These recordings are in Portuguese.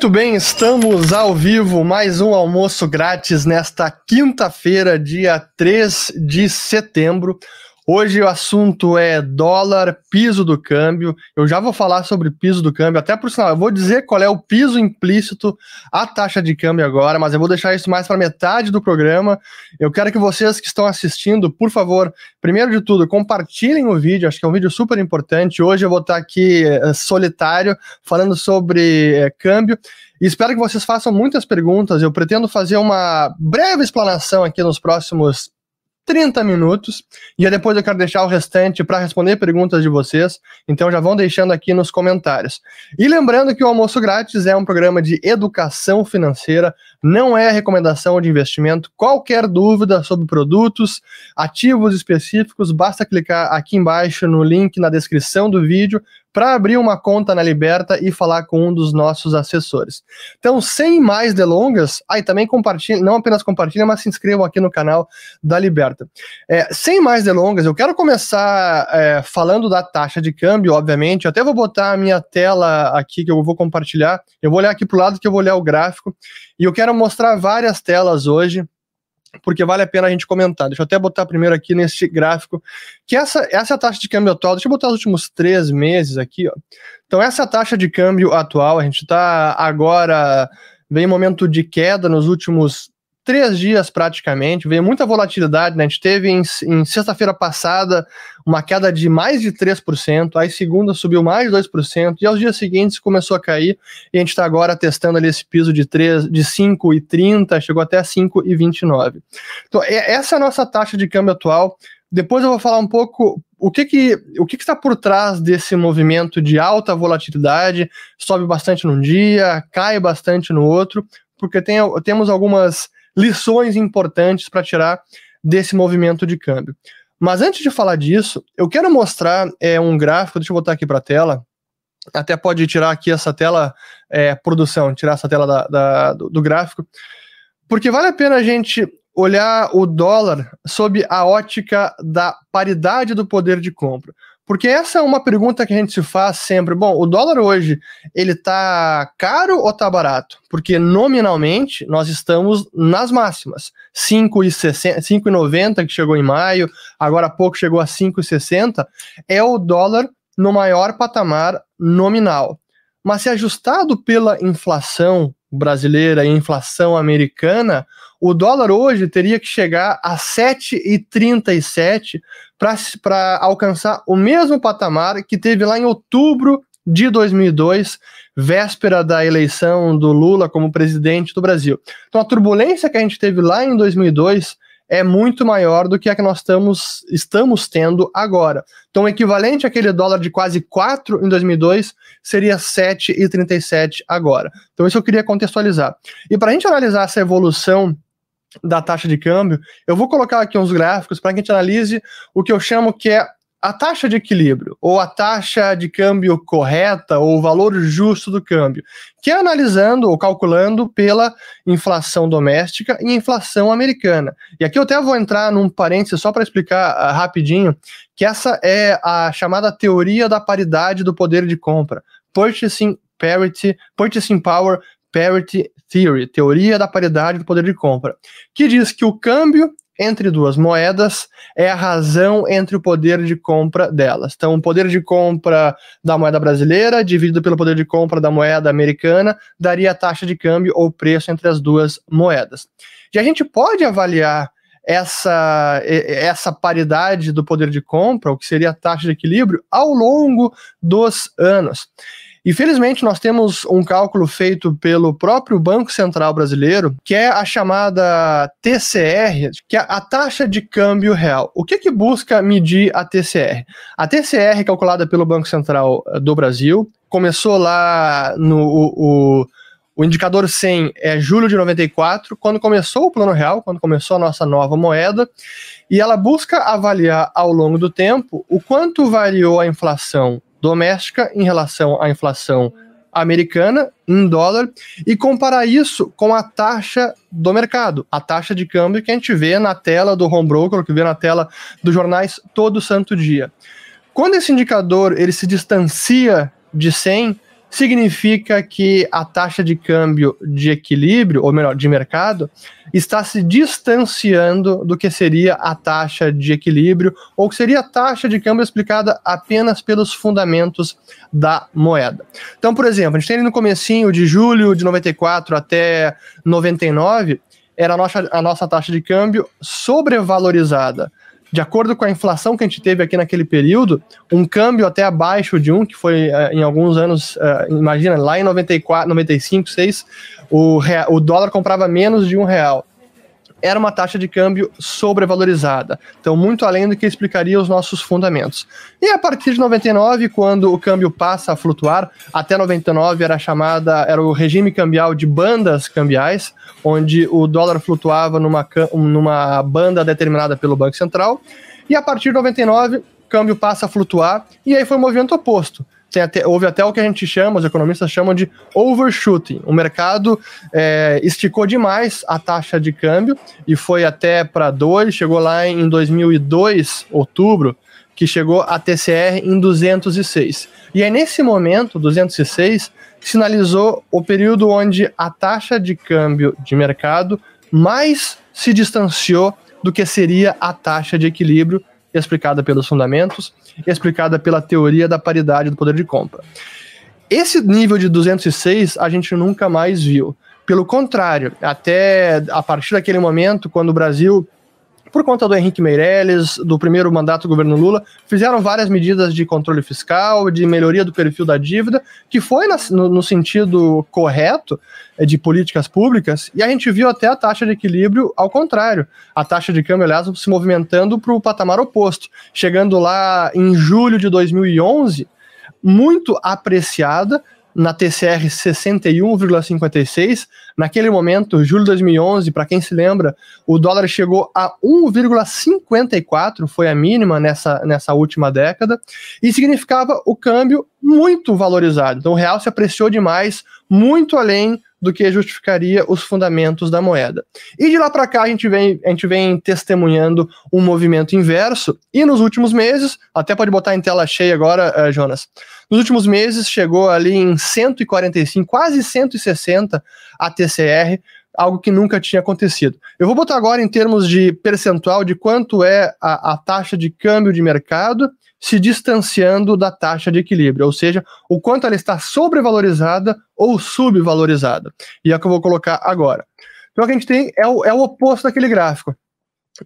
Muito bem, estamos ao vivo, mais um almoço grátis nesta quinta-feira, dia 3 de setembro. Hoje o assunto é dólar, piso do câmbio. Eu já vou falar sobre piso do câmbio, até por sinal, eu vou dizer qual é o piso implícito, a taxa de câmbio agora, mas eu vou deixar isso mais para metade do programa. Eu quero que vocês que estão assistindo, por favor, primeiro de tudo, compartilhem o vídeo, acho que é um vídeo super importante. Hoje eu vou estar aqui é, solitário, falando sobre é, câmbio. E espero que vocês façam muitas perguntas. Eu pretendo fazer uma breve explanação aqui nos próximos 30 minutos. E depois eu quero deixar o restante para responder perguntas de vocês. Então já vão deixando aqui nos comentários. E lembrando que o Almoço Grátis é um programa de educação financeira, não é recomendação de investimento. Qualquer dúvida sobre produtos, ativos específicos, basta clicar aqui embaixo no link na descrição do vídeo para abrir uma conta na Liberta e falar com um dos nossos assessores. Então, sem mais delongas, aí ah, também compartilhe, não apenas compartilhe, mas se inscrevam aqui no canal da Liberta. É, sem mais delongas, eu quero começar é, falando da taxa de câmbio, obviamente. Eu até vou botar a minha tela aqui que eu vou compartilhar. Eu vou olhar aqui para o lado que eu vou olhar o gráfico. E eu quero mostrar várias telas hoje porque vale a pena a gente comentar. Deixa eu até botar primeiro aqui nesse gráfico, que essa, essa taxa de câmbio atual. Deixa eu botar os últimos três meses aqui, ó. Então, essa taxa de câmbio atual, a gente está agora, vem momento de queda nos últimos três dias praticamente, veio muita volatilidade, né? A gente teve em, em sexta-feira passada uma queda de mais de 3%, aí segunda subiu mais de 2%, e aos dias seguintes começou a cair, e a gente está agora testando ali esse piso de, 3, de 5,30, chegou até 5,29. Então, é, essa é a nossa taxa de câmbio atual. Depois eu vou falar um pouco o que que, o que, que está por trás desse movimento de alta volatilidade, sobe bastante num dia, cai bastante no outro, porque tem, temos algumas lições importantes para tirar desse movimento de câmbio. Mas antes de falar disso, eu quero mostrar é, um gráfico, deixa eu botar aqui para a tela. Até pode tirar aqui essa tela, é, produção, tirar essa tela da, da, do, do gráfico, porque vale a pena a gente olhar o dólar sob a ótica da paridade do poder de compra. Porque essa é uma pergunta que a gente se faz sempre. Bom, o dólar hoje, ele tá caro ou tá barato? Porque nominalmente nós estamos nas máximas. 5,90 que chegou em maio, agora há pouco chegou a 5,60, é o dólar no maior patamar nominal. Mas se ajustado pela inflação brasileira e inflação americana, o dólar hoje teria que chegar a 7,37 para alcançar o mesmo patamar que teve lá em outubro de 2002, véspera da eleição do Lula como presidente do Brasil. Então a turbulência que a gente teve lá em 2002 é muito maior do que a que nós estamos, estamos tendo agora. Então, o equivalente àquele dólar de quase 4 em 2002 seria 7,37 agora. Então, isso eu queria contextualizar. E para a gente analisar essa evolução da taxa de câmbio, eu vou colocar aqui uns gráficos para que a gente analise o que eu chamo que é a taxa de equilíbrio, ou a taxa de câmbio correta, ou o valor justo do câmbio, que é analisando ou calculando pela inflação doméstica e inflação americana. E aqui eu até vou entrar num parênteses só para explicar uh, rapidinho, que essa é a chamada teoria da paridade do poder de compra. Purchasing Parity, Purchasing Power Parity Theory, teoria da paridade do poder de compra, que diz que o câmbio entre duas moedas é a razão entre o poder de compra delas. Então, o poder de compra da moeda brasileira dividido pelo poder de compra da moeda americana daria a taxa de câmbio ou preço entre as duas moedas. E a gente pode avaliar essa, essa paridade do poder de compra, o que seria a taxa de equilíbrio, ao longo dos anos. Infelizmente, nós temos um cálculo feito pelo próprio Banco Central Brasileiro, que é a chamada TCR, que é a taxa de câmbio real. O que, que busca medir a TCR? A TCR, calculada pelo Banco Central eh, do Brasil, começou lá no. O, o, o indicador 100 é julho de 94, quando começou o Plano Real, quando começou a nossa nova moeda, e ela busca avaliar ao longo do tempo o quanto variou a inflação doméstica em relação à inflação americana em dólar e comparar isso com a taxa do mercado, a taxa de câmbio que a gente vê na tela do home broker, que vê na tela dos jornais todo santo dia. Quando esse indicador ele se distancia de 100, significa que a taxa de câmbio de equilíbrio, ou melhor, de mercado, está se distanciando do que seria a taxa de equilíbrio, ou que seria a taxa de câmbio explicada apenas pelos fundamentos da moeda. Então, por exemplo, a gente tem no comecinho de julho de 94 até 99, era a nossa, a nossa taxa de câmbio sobrevalorizada de acordo com a inflação que a gente teve aqui naquele período, um câmbio até abaixo de um, que foi uh, em alguns anos, uh, imagina, lá em 94, 95, 6, o, real, o dólar comprava menos de um real era uma taxa de câmbio sobrevalorizada, então muito além do que explicaria os nossos fundamentos. E a partir de 99, quando o câmbio passa a flutuar, até 99 era chamada, era o regime cambial de bandas cambiais, onde o dólar flutuava numa, numa banda determinada pelo Banco Central, e a partir de 99, o câmbio passa a flutuar, e aí foi o movimento oposto até, houve até o que a gente chama, os economistas chamam de overshooting. O mercado é, esticou demais a taxa de câmbio e foi até para 2, chegou lá em 2002, outubro, que chegou a TCR em 206. E aí, nesse momento, 206, sinalizou o período onde a taxa de câmbio de mercado mais se distanciou do que seria a taxa de equilíbrio explicada pelos fundamentos explicada pela teoria da paridade do poder de compra. Esse nível de 206 a gente nunca mais viu. Pelo contrário, até a partir daquele momento, quando o Brasil por conta do Henrique Meirelles, do primeiro mandato do governo Lula, fizeram várias medidas de controle fiscal, de melhoria do perfil da dívida, que foi no, no, sentido correto eh, de políticas públicas, e a gente viu até a taxa de equilíbrio ao contrário. A taxa de câmbio, aliás, se movimentando para o patamar oposto, chegando lá em julho de 2011, muito apreciada, na TCR 61,56. Naquele momento, julho de 2011, para quem se lembra, o dólar chegou a 1,54, foi a mínima nessa, nessa última década, e significava o câmbio muito valorizado. Então o real se apreciou demais, muito além do que justificaria os fundamentos da moeda. E de lá para cá a gente, vem, a gente vem testemunhando um movimento inverso, e nos últimos meses, até pode botar em tela cheia agora, uh, Jonas, nos últimos meses chegou ali em 145, quase 160 a TCR, algo que nunca tinha acontecido. Eu vou botar agora em termos de percentual de quanto é a, a taxa de câmbio de mercado se distanciando da taxa de equilíbrio, ou seja, o quanto ela está sobrevalorizada ou subvalorizada. E é o que eu vou colocar agora. Então, o que a gente tem é o, é o oposto daquele gráfico.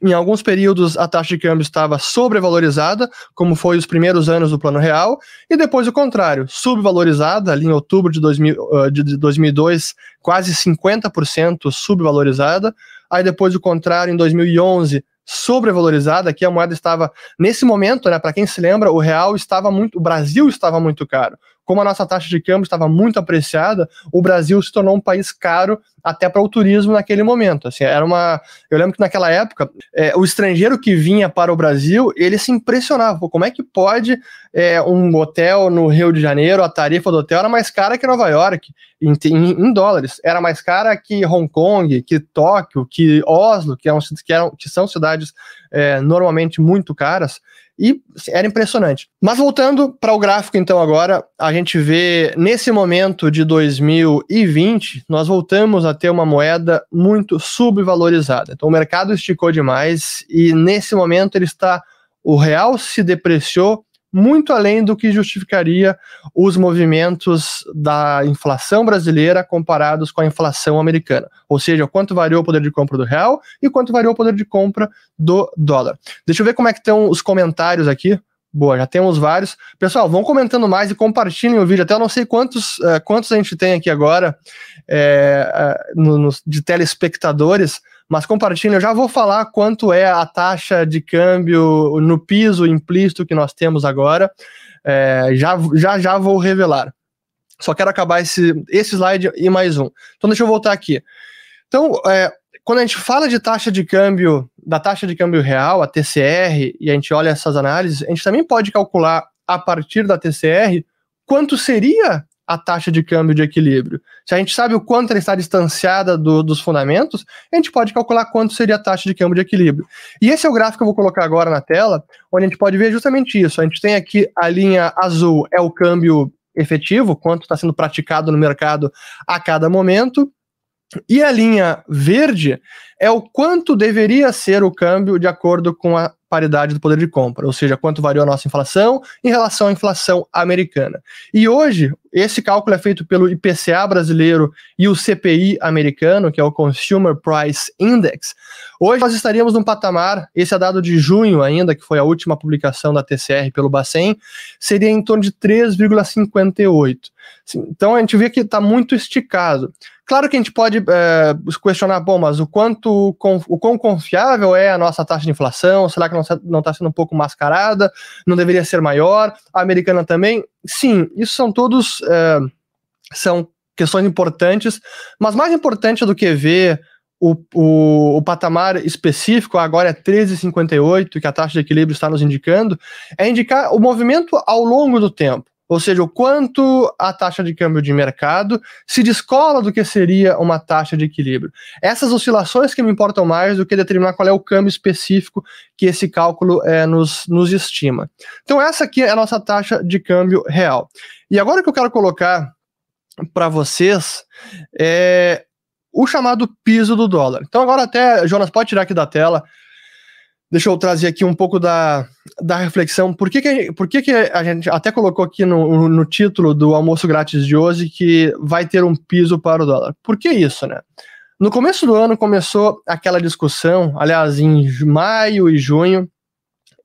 Em alguns períodos, a taxa de câmbio estava sobrevalorizada, como foi os primeiros anos do Plano Real, e depois o contrário, subvalorizada, ali em outubro de, 2000, uh, de 2002, quase 50% subvalorizada. Aí depois o contrário, em 2011, sobrevalorizada, que a moeda estava nesse momento, né, para quem se lembra, o real estava muito, o Brasil estava muito caro. Como a nossa taxa de câmbio estava muito apreciada, o Brasil se tornou um país caro até para o turismo naquele momento. Assim, era uma, eu lembro que naquela época é, o estrangeiro que vinha para o Brasil ele se impressionava. Como é que pode é, um hotel no Rio de Janeiro a tarifa do hotel era mais cara que Nova York em, em, em dólares, era mais cara que Hong Kong, que Tóquio, que Oslo, que, é que, que são cidades é, normalmente muito caras e era impressionante. Mas voltando para o gráfico, então, agora, a gente vê nesse momento de 2020, nós voltamos a ter uma moeda muito subvalorizada. Então, o mercado esticou demais e nesse momento ele está. O real se depreciou muito além do que justificaria os movimentos da inflação brasileira comparados com a inflação americana. Ou seja, quanto variou o poder de compra do real e quanto variou o poder de compra do dólar. Deixa eu ver como é que estão os comentários aqui. Boa, já temos vários. Pessoal, vão comentando mais e compartilhem o vídeo. Até eu não sei quantos, uh, quantos a gente tem aqui agora é, uh, no, no, de telespectadores, mas compartilhem. Eu já vou falar quanto é a taxa de câmbio no piso implícito que nós temos agora. É, já, já, já vou revelar. Só quero acabar esse, esse slide e mais um. Então, deixa eu voltar aqui. Então, é, quando a gente fala de taxa de câmbio, da taxa de câmbio real, a TCR, e a gente olha essas análises, a gente também pode calcular a partir da TCR quanto seria a taxa de câmbio de equilíbrio. Se a gente sabe o quanto ela está distanciada do, dos fundamentos, a gente pode calcular quanto seria a taxa de câmbio de equilíbrio. E esse é o gráfico que eu vou colocar agora na tela, onde a gente pode ver justamente isso. A gente tem aqui a linha azul, é o câmbio efetivo, quanto está sendo praticado no mercado a cada momento. E a linha verde é o quanto deveria ser o câmbio de acordo com a paridade do poder de compra, ou seja, quanto variou a nossa inflação em relação à inflação americana. E hoje, esse cálculo é feito pelo IPCA brasileiro e o CPI americano, que é o Consumer Price Index. Hoje nós estaríamos num patamar, esse é dado de junho ainda, que foi a última publicação da TCR pelo Bacen, seria em torno de 3,58. Então a gente vê que está muito esticado. Claro que a gente pode é, questionar, bom, mas o quanto, o quão confiável é a nossa taxa de inflação? Será que não está sendo um pouco mascarada? Não deveria ser maior? A americana também? Sim, isso são todos é, são questões importantes, mas mais importante do que ver o, o, o, patamar específico, agora é 13,58, que a taxa de equilíbrio está nos indicando, é indicar o movimento ao longo do tempo ou seja, o quanto a taxa de câmbio de mercado se descola do que seria uma taxa de equilíbrio. Essas oscilações que me importam mais do que determinar qual é o câmbio específico que esse cálculo é, nos, nos estima. Então, essa aqui é a nossa taxa de câmbio real. E agora que eu quero colocar para vocês é o chamado piso do dólar. Então, agora até, Jonas, pode tirar aqui da tela deixa eu trazer aqui um pouco da, da reflexão. Por que, que, por que, que a gente até colocou aqui no, no título do almoço grátis de hoje que vai ter um piso para o dólar? Por que isso, né? No começo do ano começou aquela discussão, aliás, em maio e junho,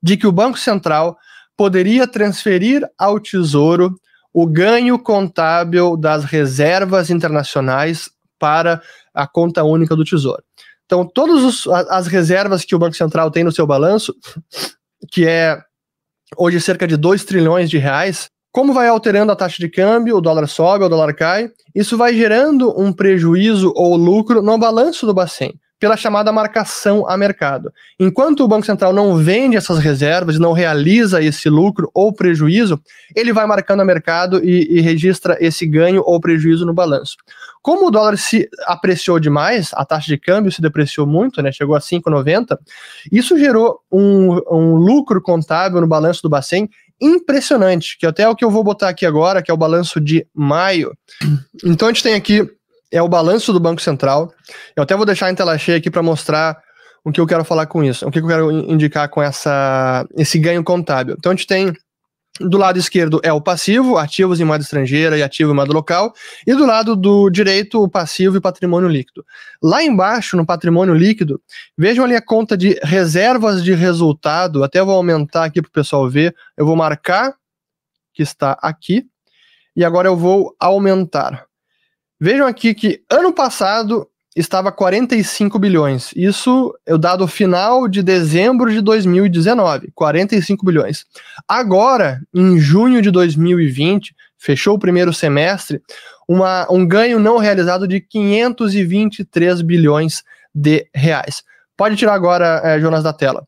de que o Banco Central poderia transferir ao Tesouro o ganho contábil das reservas internacionais para a conta única do Tesouro. Então, todas as reservas que o Banco Central tem no seu balanço, que é hoje cerca de 2 trilhões de reais, como vai alterando a taxa de câmbio, o dólar sobe, o dólar cai, isso vai gerando um prejuízo ou lucro no balanço do Bacen pela chamada marcação a mercado. Enquanto o Banco Central não vende essas reservas, não realiza esse lucro ou prejuízo, ele vai marcando a mercado e, e registra esse ganho ou prejuízo no balanço. Como o dólar se apreciou demais, a taxa de câmbio se depreciou muito, né, chegou a 5,90, isso gerou um, um lucro contábil no balanço do Bacen impressionante, que até é o que eu vou botar aqui agora, que é o balanço de maio. Então a gente tem aqui é o balanço do Banco Central. Eu até vou deixar em tela cheia aqui para mostrar o que eu quero falar com isso, o que eu quero indicar com essa, esse ganho contábil. Então a gente tem do lado esquerdo é o passivo, ativos em moeda estrangeira e ativo em moeda local, e do lado do direito, o passivo e patrimônio líquido. Lá embaixo, no patrimônio líquido, vejam ali a conta de reservas de resultado, até vou aumentar aqui para o pessoal ver, eu vou marcar que está aqui, e agora eu vou aumentar. Vejam aqui que ano passado estava 45 bilhões. Isso é o dado final de dezembro de 2019, 45 bilhões. Agora, em junho de 2020, fechou o primeiro semestre, uma, um ganho não realizado de 523 bilhões de reais. Pode tirar agora, é, Jonas, da tela.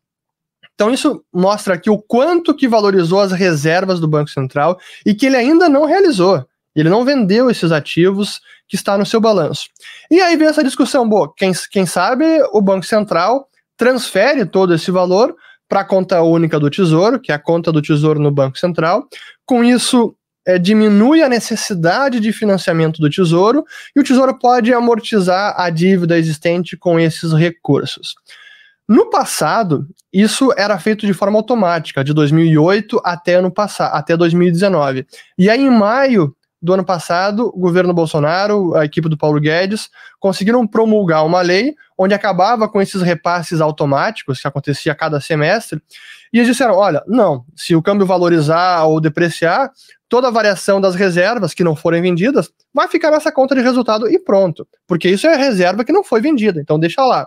Então isso mostra aqui o quanto que valorizou as reservas do Banco Central e que ele ainda não realizou. Ele não vendeu esses ativos que está no seu balanço. E aí vem essa discussão, boa, quem, quem sabe o Banco Central transfere todo esse valor para a conta única do Tesouro, que é a conta do Tesouro no Banco Central. Com isso, é, diminui a necessidade de financiamento do Tesouro e o Tesouro pode amortizar a dívida existente com esses recursos. No passado, isso era feito de forma automática, de 2008 até ano até 2019. E aí, em maio do ano passado, o governo Bolsonaro, a equipe do Paulo Guedes, conseguiram promulgar uma lei onde acabava com esses repasses automáticos que acontecia a cada semestre. E eles disseram: olha, não, se o câmbio valorizar ou depreciar, toda a variação das reservas que não forem vendidas vai ficar nessa conta de resultado e pronto. Porque isso é reserva que não foi vendida, então deixa lá.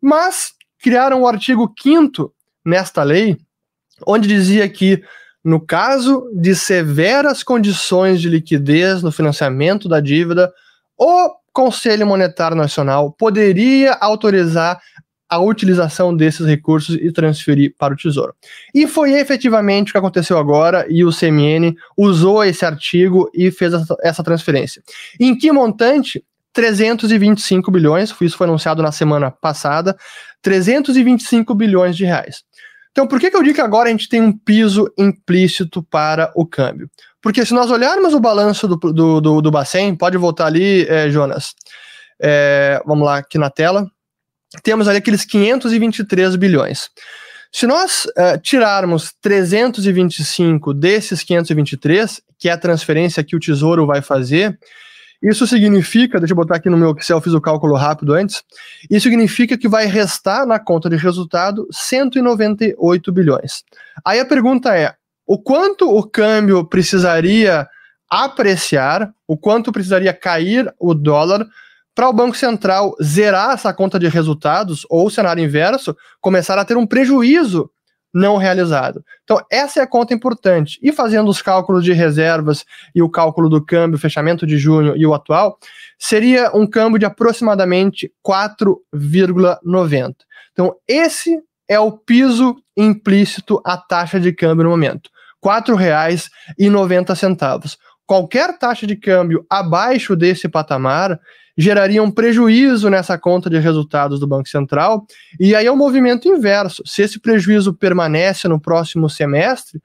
Mas criaram o artigo 5 nesta lei, onde dizia que no caso de severas condições de liquidez no financiamento da dívida, o Conselho Monetário Nacional poderia autorizar a utilização desses recursos e transferir para o Tesouro. E foi efetivamente o que aconteceu agora, e o CMN usou esse artigo e fez essa transferência. Em que montante? 325 bilhões, isso foi anunciado na semana passada, 325 bilhões de reais. Então, por que, que eu digo que agora a gente tem um piso implícito para o câmbio? Porque se nós olharmos o balanço do, do, do, do Bacen, pode voltar ali, é, Jonas. É, vamos lá, aqui na tela. Temos ali aqueles 523 bilhões. Se nós uh, tirarmos 325 desses 523, que é a transferência que o Tesouro vai fazer, isso significa, deixa eu botar aqui no meu Excel, fiz o cálculo rápido antes, isso significa que vai restar na conta de resultado 198 bilhões. Aí a pergunta é, o quanto o câmbio precisaria apreciar, o quanto precisaria cair o dólar para o Banco Central zerar essa conta de resultados, ou cenário inverso, começar a ter um prejuízo não realizado. Então, essa é a conta importante. E fazendo os cálculos de reservas e o cálculo do câmbio, fechamento de junho e o atual, seria um câmbio de aproximadamente 4,90. Então, esse é o piso implícito à taxa de câmbio no momento. R$ 4,90. Qualquer taxa de câmbio abaixo desse patamar geraria um prejuízo nessa conta de resultados do Banco Central, e aí é um movimento inverso. Se esse prejuízo permanece no próximo semestre,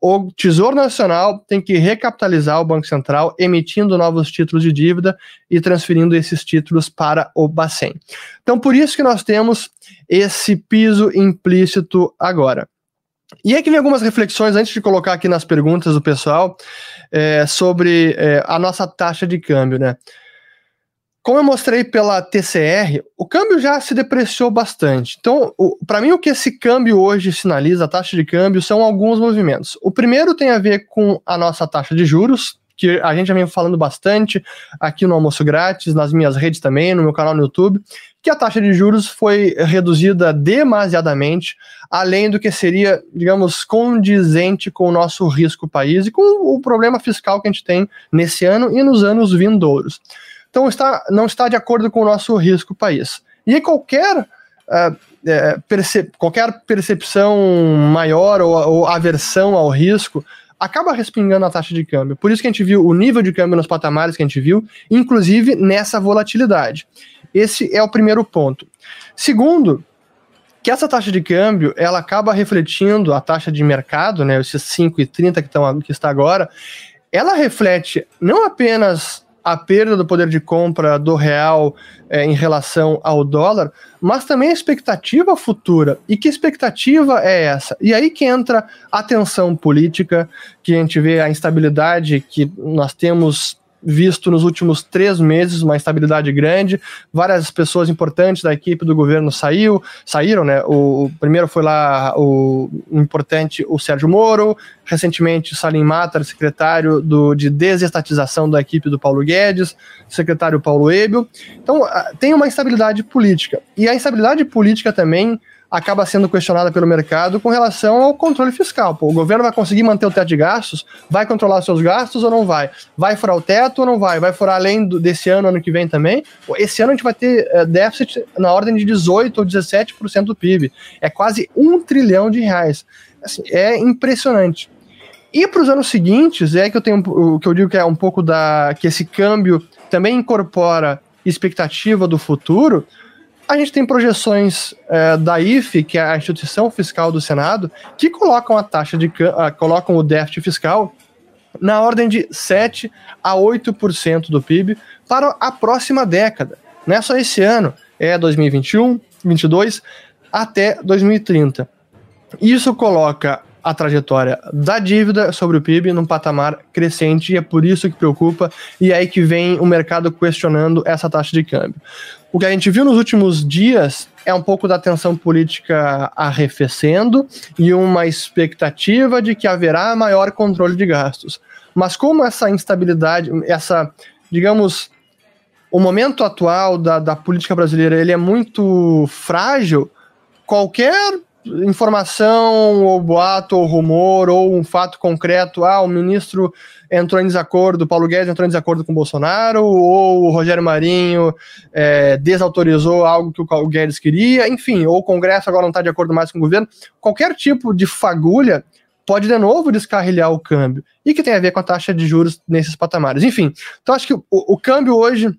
o Tesouro Nacional tem que recapitalizar o Banco Central, emitindo novos títulos de dívida e transferindo esses títulos para o Bacen. Então, por isso que nós temos esse piso implícito agora. E aqui vem algumas reflexões antes de colocar aqui nas perguntas do pessoal é, sobre é, a nossa taxa de câmbio, né? Como eu mostrei pela TCR, o câmbio já se depreciou bastante. Então, para mim, o que esse câmbio hoje sinaliza, a taxa de câmbio, são alguns movimentos. O primeiro tem a ver com a nossa taxa de juros, que a gente já vem falando bastante aqui no Almoço Grátis, nas minhas redes também, no meu canal no YouTube, que a taxa de juros foi reduzida demasiadamente, além do que seria, digamos, condizente com o nosso risco país e com o problema fiscal que a gente tem nesse ano e nos anos vindouros. Então está, não está de acordo com o nosso risco país. E qualquer, é, perce qualquer percepção maior ou, ou aversão ao risco acaba respingando a taxa de câmbio. Por isso que a gente viu o nível de câmbio nos patamares que a gente viu, inclusive nessa volatilidade. Esse é o primeiro ponto. Segundo, que essa taxa de câmbio ela acaba refletindo a taxa de mercado, né, esses 5,30 que, estão, que está agora, ela reflete não apenas a perda do poder de compra do real é, em relação ao dólar, mas também a expectativa futura. E que expectativa é essa? E aí que entra a tensão política, que a gente vê a instabilidade que nós temos visto nos últimos três meses uma estabilidade grande. Várias pessoas importantes da equipe do governo saiu, saíram, né? O, o primeiro foi lá o, importante o Sérgio Moro, recentemente Salim Matar, secretário do, de desestatização da equipe do Paulo Guedes, secretário Paulo Ebel. Então tem uma instabilidade política e a instabilidade política também acaba sendo questionada pelo mercado com relação ao controle fiscal. Pô, o governo vai conseguir manter o teto de gastos? Vai controlar seus gastos ou não vai? Vai furar o teto ou não vai? Vai furar além do, desse ano, ano que vem também? Pô, esse ano a gente vai ter uh, déficit na ordem de 18 ou 17% do PIB. É quase um trilhão de reais. Assim, é impressionante. E para os anos seguintes, é que eu tenho o que eu digo que é um pouco da que esse câmbio também incorpora expectativa do futuro. A gente tem projeções é, da IFE, que é a instituição fiscal do Senado, que colocam a taxa de uh, colocam o déficit fiscal na ordem de 7 a 8% do PIB para a próxima década. Não é só esse ano, é 2021, 2022 até 2030. Isso coloca a trajetória da dívida sobre o PIB num patamar crescente e é por isso que preocupa e é aí que vem o mercado questionando essa taxa de câmbio. O que a gente viu nos últimos dias é um pouco da tensão política arrefecendo e uma expectativa de que haverá maior controle de gastos. Mas como essa instabilidade, essa, digamos, o momento atual da, da política brasileira ele é muito frágil, qualquer informação, ou boato, ou rumor, ou um fato concreto, ah, o ministro entrou em desacordo, Paulo Guedes entrou em desacordo com o Bolsonaro, ou o Rogério Marinho é, desautorizou algo que o Guedes queria, enfim, ou o Congresso agora não está de acordo mais com o governo, qualquer tipo de fagulha pode de novo descarrilhar o câmbio, e que tem a ver com a taxa de juros nesses patamares. Enfim, então acho que o, o câmbio hoje,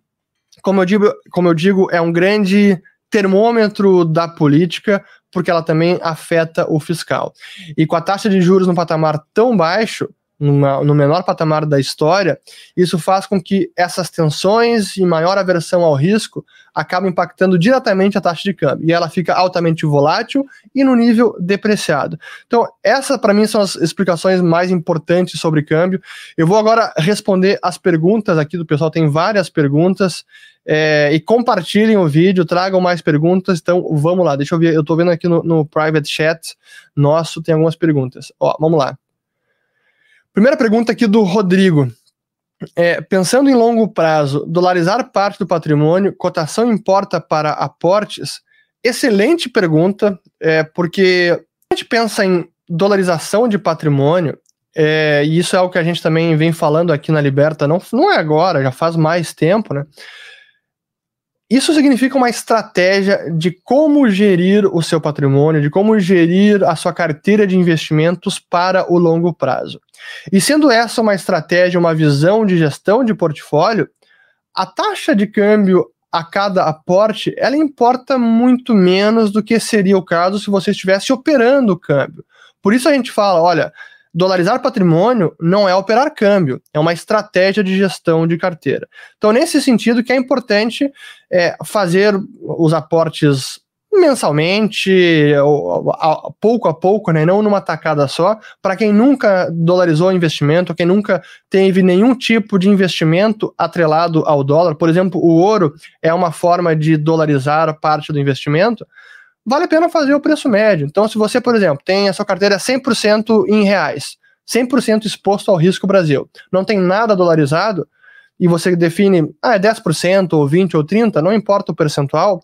como eu, digo, como eu digo, é um grande termômetro da política, porque ela também afeta o fiscal. E com a taxa de juros num patamar tão baixo, numa, no menor patamar da história, isso faz com que essas tensões e maior aversão ao risco acabem impactando diretamente a taxa de câmbio. E ela fica altamente volátil e no nível depreciado. Então, essas para mim são as explicações mais importantes sobre câmbio. Eu vou agora responder as perguntas aqui do pessoal, tem várias perguntas. É, e compartilhem o vídeo, tragam mais perguntas. Então, vamos lá. Deixa eu ver. Eu estou vendo aqui no, no private chat nosso, tem algumas perguntas. Ó, vamos lá. Primeira pergunta aqui do Rodrigo. É, pensando em longo prazo, dolarizar parte do patrimônio, cotação importa para aportes? Excelente pergunta, é, porque a gente pensa em dolarização de patrimônio, é, e isso é algo que a gente também vem falando aqui na Liberta, não, não é agora, já faz mais tempo, né? Isso significa uma estratégia de como gerir o seu patrimônio, de como gerir a sua carteira de investimentos para o longo prazo. E sendo essa uma estratégia, uma visão de gestão de portfólio, a taxa de câmbio a cada aporte, ela importa muito menos do que seria o caso se você estivesse operando o câmbio. Por isso a gente fala, olha, dolarizar patrimônio não é operar câmbio, é uma estratégia de gestão de carteira. Então, nesse sentido, que é importante é, fazer os aportes mensalmente, pouco a pouco, né, não numa tacada só, para quem nunca dolarizou investimento, quem nunca teve nenhum tipo de investimento atrelado ao dólar, por exemplo, o ouro é uma forma de dolarizar parte do investimento, vale a pena fazer o preço médio. Então, se você, por exemplo, tem a sua carteira 100% em reais, 100% exposto ao risco Brasil, não tem nada dolarizado, e você define, ah, é 10% ou 20% ou 30%, não importa o percentual,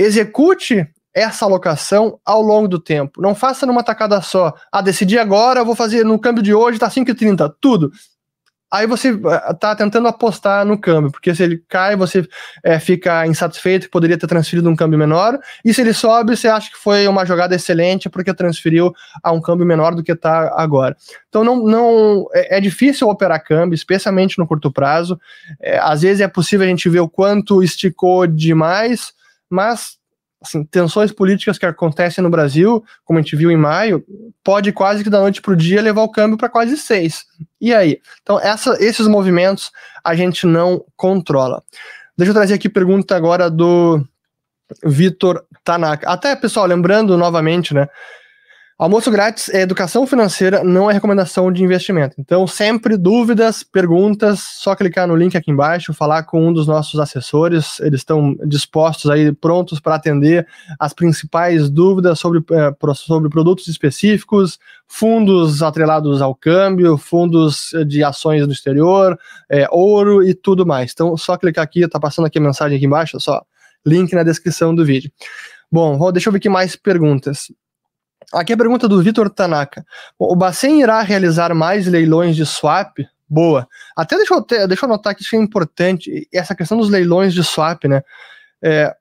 execute essa alocação ao longo do tempo. Não faça numa tacada só. Ah, decidi agora, vou fazer no câmbio de hoje, tá 5,30, tudo. Aí você eh, tá tentando apostar no câmbio, porque se ele cai, você é, fica insatisfeito poderia ter transferido um câmbio menor, e se ele sobe, você acha que foi uma jogada excelente porque transferiu a um câmbio menor do que está agora. Então não, não é, é, difícil operar câmbio, especialmente no curto prazo. É, às vezes é possível a gente ver o quanto esticou demais, mas assim, tensões políticas que acontecem no Brasil, como a gente viu em maio, pode quase que da noite para o dia levar o câmbio para quase seis. E aí? Então, essa, esses movimentos a gente não controla. Deixa eu trazer aqui pergunta agora do Vitor Tanaka. Até, pessoal, lembrando novamente, né? Almoço grátis é educação financeira, não é recomendação de investimento. Então, sempre dúvidas, perguntas, só clicar no link aqui embaixo, falar com um dos nossos assessores, eles estão dispostos aí, prontos para atender as principais dúvidas sobre, é, sobre produtos específicos, fundos atrelados ao câmbio, fundos de ações no exterior, é, ouro e tudo mais. Então, só clicar aqui, tá passando aqui a mensagem aqui embaixo, só link na descrição do vídeo. Bom, deixa eu ver aqui mais perguntas. Aqui a pergunta do Vitor Tanaka. O Bacen irá realizar mais leilões de swap? Boa. Até deixa eu, ter, deixa eu anotar que isso é importante, essa questão dos leilões de swap, né? É,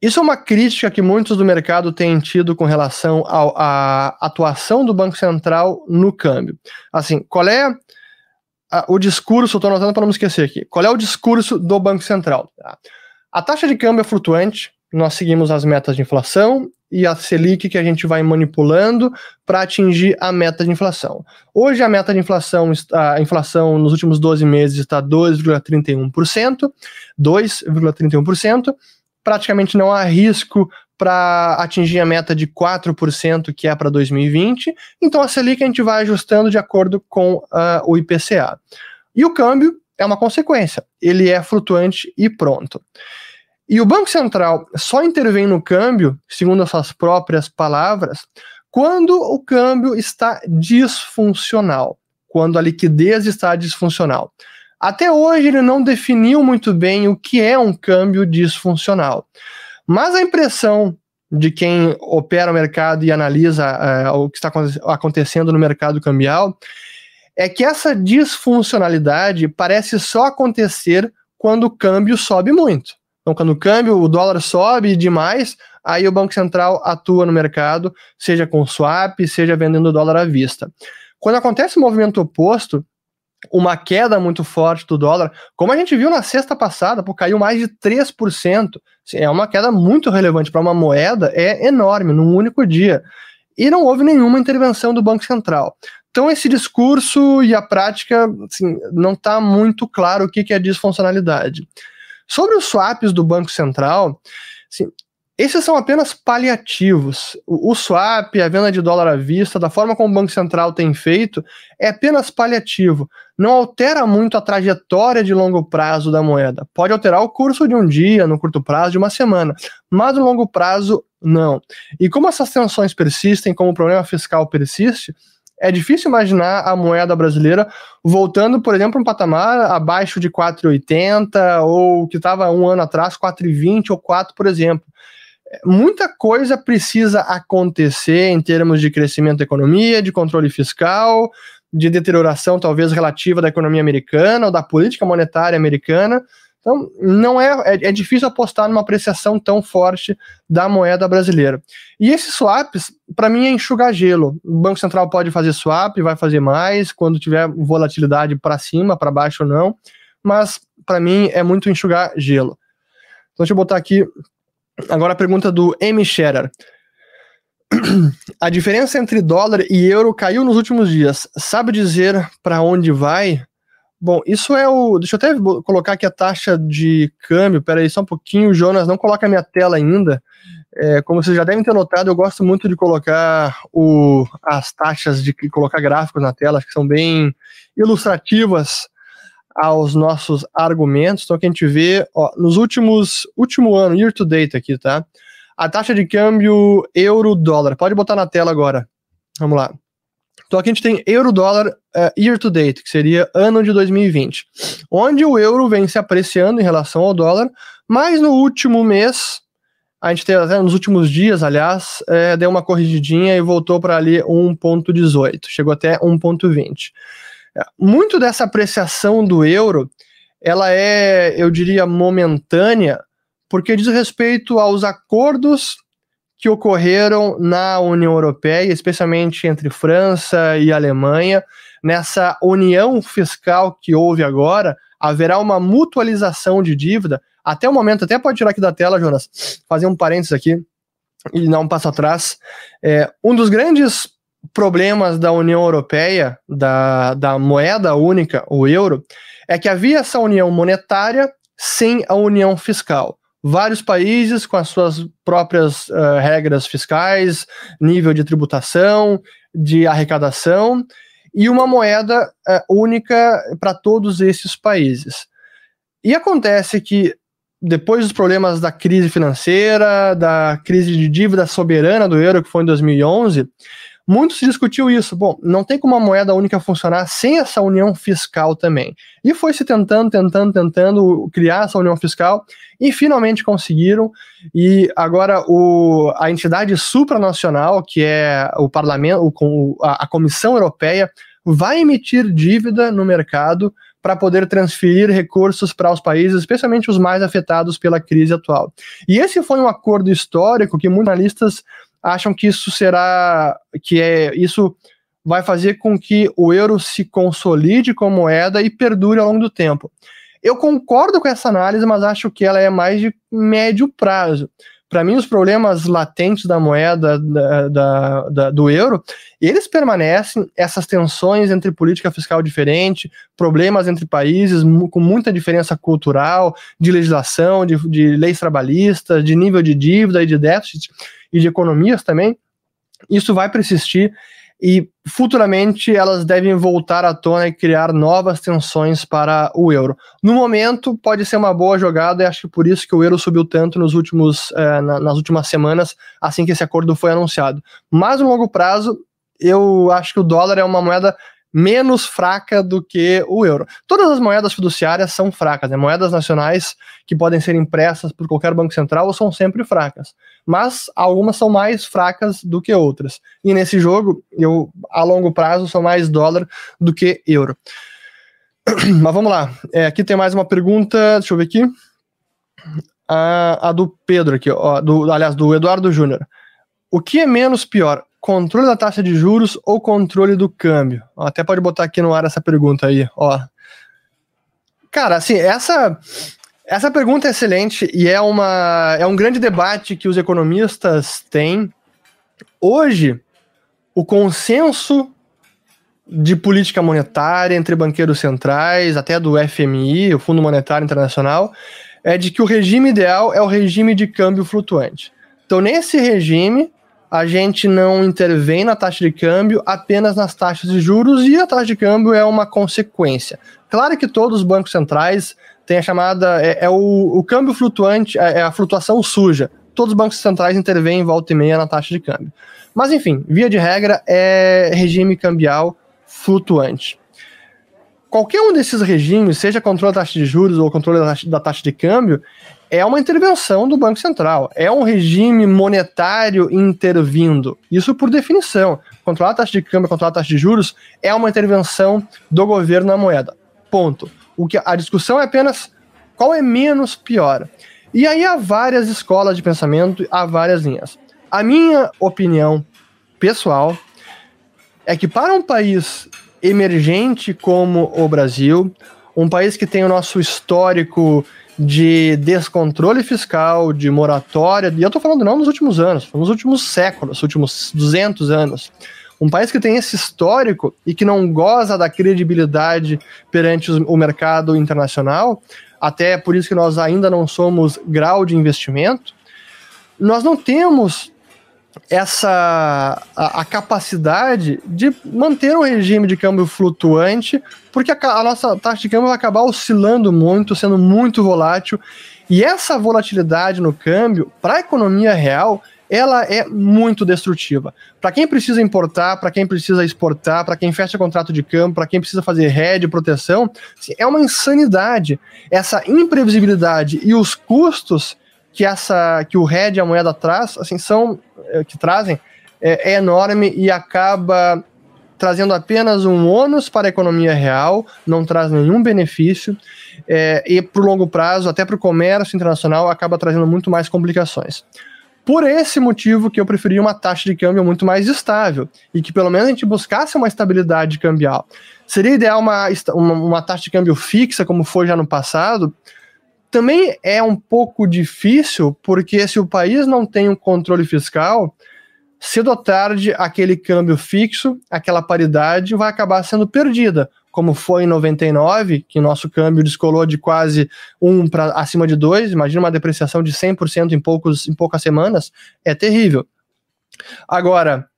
isso é uma crítica que muitos do mercado têm tido com relação à atuação do Banco Central no câmbio. Assim, qual é a, o discurso, estou anotando para não me esquecer aqui, qual é o discurso do Banco Central? A taxa de câmbio é flutuante, nós seguimos as metas de inflação e a Selic que a gente vai manipulando para atingir a meta de inflação. Hoje a meta de inflação, a inflação nos últimos 12 meses está 2,31%, 2,31%, praticamente não há risco para atingir a meta de 4% que é para 2020, então a Selic a gente vai ajustando de acordo com uh, o IPCA. E o câmbio é uma consequência, ele é flutuante e pronto. E o Banco Central só intervém no câmbio, segundo as suas próprias palavras, quando o câmbio está disfuncional, quando a liquidez está disfuncional. Até hoje ele não definiu muito bem o que é um câmbio disfuncional. Mas a impressão de quem opera o mercado e analisa é, o que está acontecendo no mercado cambial é que essa disfuncionalidade parece só acontecer quando o câmbio sobe muito. Então, quando o câmbio, o dólar sobe demais, aí o Banco Central atua no mercado, seja com swap, seja vendendo dólar à vista. Quando acontece o movimento oposto, uma queda muito forte do dólar, como a gente viu na sexta passada, pô, caiu mais de 3%. É uma queda muito relevante para uma moeda, é enorme, num único dia. E não houve nenhuma intervenção do Banco Central. Então, esse discurso e a prática, assim, não está muito claro o que, que é disfuncionalidade. Sobre os swaps do Banco Central, assim, esses são apenas paliativos. O, o, swap, a venda de dólar à vista, da forma como o Banco Central tem feito, é apenas paliativo. Não altera muito a trajetória de longo prazo da moeda. Pode alterar o curso de um dia, no curto prazo, de uma semana, mas no longo prazo, não. E como essas tensões persistem, como o problema fiscal persiste, é difícil imaginar a moeda brasileira voltando, por exemplo, um patamar abaixo de 4,80 ou que estava um ano atrás 4,20 ou 4, por exemplo muita coisa precisa acontecer em termos de crescimento da economia, de controle fiscal, de deterioração talvez relativa da economia americana ou da política monetária americana. Então, não é, é, é, difícil apostar numa apreciação tão forte da moeda brasileira. E esses swaps, para mim, é enxugar gelo. O Banco Central pode fazer swap, vai fazer mais, quando tiver volatilidade para cima, para baixo ou não, mas para mim é muito enxugar gelo. Então, deixa eu botar aqui Agora a pergunta do M. Scherer. A diferença entre dólar e euro caiu nos últimos dias. Sabe dizer para onde vai? Bom, isso é o. Deixa eu até colocar aqui a taxa de câmbio. Pera aí, só um pouquinho, Jonas. Não coloca a minha tela ainda. É, como vocês já devem ter notado, eu gosto muito de colocar o, as taxas, de colocar gráficos na tela, que são bem ilustrativas aos nossos argumentos. Então, que a gente vê, ó, nos últimos, último ano, year to date aqui, tá? A taxa de câmbio euro-dólar. Pode botar na tela agora. Vamos lá. Então, aqui a gente tem euro-dólar uh, year to date, que seria ano de 2020, onde o euro vem se apreciando em relação ao dólar, mas no último mês, a gente teve até nos últimos dias, aliás, é, deu uma corrigidinha e voltou para ali 1,18, chegou até 1,20. Muito dessa apreciação do euro, ela é, eu diria, momentânea, porque diz respeito aos acordos que ocorreram na União Europeia, especialmente entre França e Alemanha. Nessa união fiscal que houve agora, haverá uma mutualização de dívida. Até o momento, até pode tirar aqui da tela, Jonas, fazer um parênteses aqui e dar um passo atrás. É, um dos grandes problemas da União Europeia, da, da moeda única, o euro, é que havia essa união monetária sem a união fiscal. Vários países com as suas próprias uh, regras fiscais, nível de tributação, de arrecadação, e uma moeda uh, única para todos esses países. E acontece que, depois dos problemas da crise financeira, da crise de dívida soberana do euro, que foi em 2011, muito se discutiu isso. Bom, não tem como uma moeda única funcionar sem essa união fiscal também. E foi se tentando, tentando, tentando criar essa união fiscal e finalmente conseguiram. E agora o, a entidade supranacional, que é o parlamento, o, a, a Comissão Europeia, vai emitir dívida no mercado para poder transferir recursos para os países, especialmente os mais afetados pela crise atual. E esse foi um acordo histórico que muitos analistas acham que isso será que é isso vai fazer com que o euro se consolide como moeda e perdure ao longo do tempo. Eu concordo com essa análise, mas acho que ela é mais de médio prazo. Para mim, os problemas latentes da moeda da, da, da, do euro, eles permanecem, essas tensões entre política fiscal diferente, problemas entre países com muita diferença cultural, de legislação, de, de leis trabalhistas, de nível de dívida e de déficit, e de economias também, isso vai persistir e futuramente elas devem voltar à tona e criar novas tensões para o euro. No momento, pode ser uma boa jogada, e acho que por isso que o euro subiu tanto nos últimos, eh, na, nas últimas semanas, assim que esse acordo foi anunciado. Mas no longo prazo, eu acho que o dólar é uma moeda menos fraca do que o euro. Todas as moedas fiduciárias são fracas, né? moedas nacionais que podem ser impressas por qualquer banco central são sempre fracas, mas algumas são mais fracas do que outras. E nesse jogo, eu a longo prazo sou mais dólar do que euro. Mas vamos lá. É, aqui tem mais uma pergunta, deixa eu ver aqui. A, a do Pedro aqui, ó, do, aliás, do Eduardo Júnior. O que é menos pior, controle da taxa de juros ou controle do câmbio? Até pode botar aqui no ar essa pergunta aí, ó. Cara, assim, essa essa pergunta é excelente e é, uma, é um grande debate que os economistas têm. Hoje, o consenso de política monetária entre banqueiros centrais, até do FMI, o Fundo Monetário Internacional, é de que o regime ideal é o regime de câmbio flutuante. Então, nesse regime, a gente não intervém na taxa de câmbio apenas nas taxas de juros e a taxa de câmbio é uma consequência. Claro que todos os bancos centrais tem a chamada. É, é o, o, câmbio flutuante, é, é, a flutuação suja. Todos os bancos centrais intervêm em volta e meia na taxa de câmbio. Mas, enfim, via de regra, é regime cambial flutuante. Qualquer um desses regimes, seja controle da taxa de juros ou controle da taxa de câmbio, é uma intervenção do Banco Central. É um regime monetário intervindo. Isso por definição. Controlar a taxa de câmbio, controlar a taxa de juros é uma intervenção do governo na moeda. Ponto. O que a discussão é apenas qual é menos pior. E aí há várias escolas de pensamento, há várias linhas. A minha opinião pessoal é que para um país emergente como o Brasil, um país que tem o nosso histórico de descontrole fiscal, de moratória, e eu estou falando não nos últimos anos, nos últimos séculos, nos últimos 200 anos. Um país que tem esse histórico e que não goza da credibilidade perante o mercado internacional, até por isso que nós ainda não somos grau de investimento, nós não temos essa a, a, capacidade de manter um regime de câmbio flutuante, porque a, a, nossa taxa de câmbio vai acabar oscilando muito, sendo muito volátil, e essa volatilidade no câmbio para a economia real ela é muito destrutiva. Para quem precisa importar, para quem precisa exportar, para quem fecha contrato de campo, para quem precisa fazer hedge, proteção, assim, é uma insanidade. Essa imprevisibilidade e os custos que essa que o hedge, a moeda traz, assim, são é, que trazem é, é enorme e acaba trazendo apenas um ônus para a economia real, não traz nenhum benefício, é, e para o longo prazo, até para o comércio internacional, acaba trazendo muito mais complicações. Por esse motivo que eu preferia uma taxa de câmbio muito mais estável e que pelo menos a gente buscasse uma estabilidade cambial. Seria ideal uma, uma, uma taxa de câmbio fixa, como foi já no passado, também é um pouco difícil, porque se o país não tem um controle fiscal, cedo ou tarde aquele câmbio fixo, aquela paridade vai acabar sendo perdida, como foi em 99, que nosso câmbio descolou de quase 1 para acima de 2, imagina uma depreciação de 100% em, poucos, em poucas semanas, é terrível. Agora,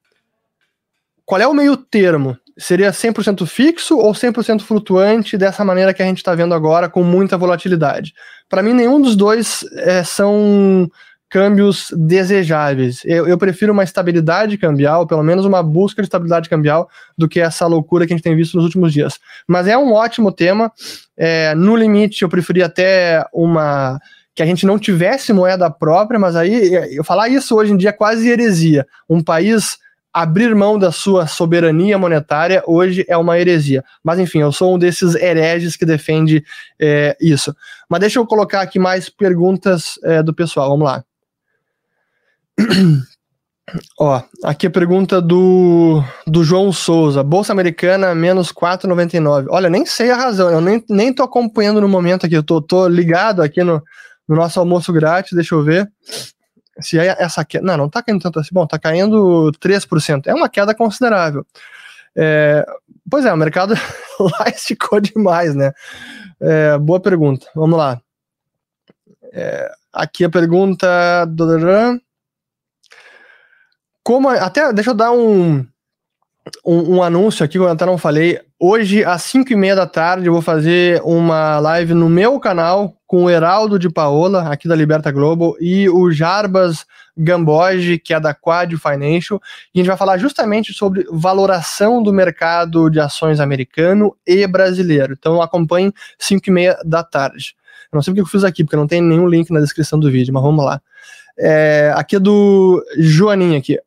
qual é o meio termo? Seria 100% fixo ou 100% flutuante dessa maneira que a gente está vendo agora, com muita volatilidade? Para mim, nenhum dos dois é, são câmbios desejáveis. Eu, eu, prefiro uma estabilidade cambial, pelo menos uma busca de estabilidade cambial, do que essa loucura que a gente tem visto nos últimos dias. Mas é um ótimo tema. É, no limite, eu preferia até uma que a gente não tivesse moeda própria, mas aí eu falar isso hoje em dia é quase heresia. Um país abrir mão da sua soberania monetária hoje é uma heresia. Mas enfim, eu sou um desses hereges que defende é, isso. Mas deixa eu colocar aqui mais perguntas é, do pessoal. Vamos lá. Ó, aqui a pergunta do, do João Souza. Bolsa Americana, menos 4,99. Olha, nem sei a razão, eu nem, nem tô acompanhando no momento aqui, eu tô, tô ligado aqui no, no nosso almoço grátis, deixa eu ver. Se é essa queda. Não, não tá caindo tanto assim. Bom, tá caindo 3%. É uma queda considerável. É, pois é, o mercado lá esticou demais, né? É, boa pergunta. Vamos lá. É, aqui a pergunta. Como até deixa eu dar um, um, um, anúncio aqui eu até não falei. Hoje, às 5 e meia da tarde, eu vou fazer uma live no meu canal com o Heraldo de Paola, aqui da Liberta Global, e o Jarbas Gamboge, que é da Quad Financial, e a gente vai falar justamente sobre valoração do mercado de ações americano e brasileiro. Então acompanhe 5 e meia da tarde. Eu não sei porque eu fiz aqui, porque não tem nenhum link na descrição do vídeo, mas vamos lá. É, aqui é do Joaninho aqui.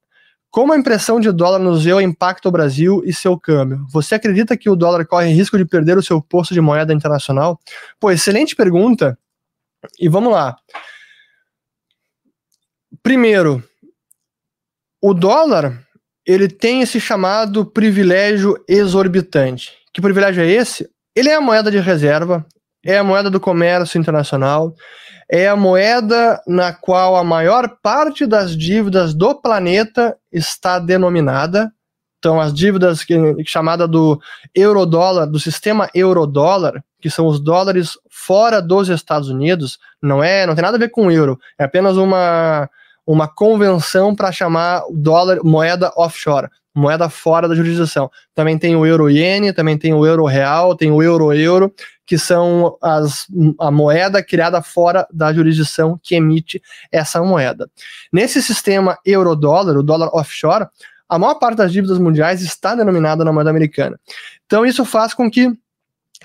Como a impressão de dólar no ZEU impacta o Brasil e seu câmbio? Você acredita que o dólar corre risco de perder o seu posto de moeda internacional? Pô, excelente pergunta. E vamos lá. Primeiro, o dólar ele tem esse chamado privilégio exorbitante. Que privilégio é esse? Ele é a moeda de reserva, é a moeda do comércio internacional, é a moeda na qual a maior parte das dívidas do planeta está denominada. Então, as dívidas que, chamada do eurodólar, do sistema eurodólar, que são os dólares fora dos Estados Unidos, não é, não tem nada a ver com o euro, é apenas uma, uma convenção para chamar o dólar moeda offshore, moeda fora da jurisdição. Também tem o euro iene, também tem o euro real, tem o euro euro, que são as, a moeda criada fora da jurisdição que emite essa moeda. Nesse sistema euro-dólar, o dólar offshore, a maior parte das dívidas mundiais está denominada na moeda americana. Então isso faz com que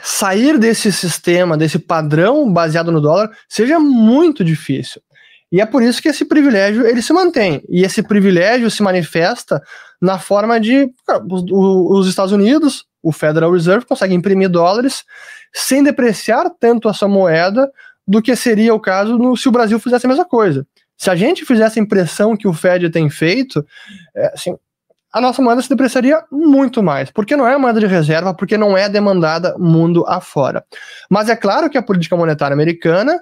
sair desse sistema, desse padrão baseado no dólar, seja muito difícil. E é por isso que esse privilégio ele se mantém. E esse privilégio se manifesta na forma de os, os Estados Unidos, o Federal Reserve, consegue imprimir dólares sem depreciar tanto a sua moeda do que seria o caso no, se o Brasil fizesse a mesma coisa. Se a gente fizesse a impressão que o Fed tem feito, é, assim, a nossa moeda se depreciaria muito mais, porque não é moeda de reserva, porque não é demandada mundo afora. Mas é claro que a política monetária americana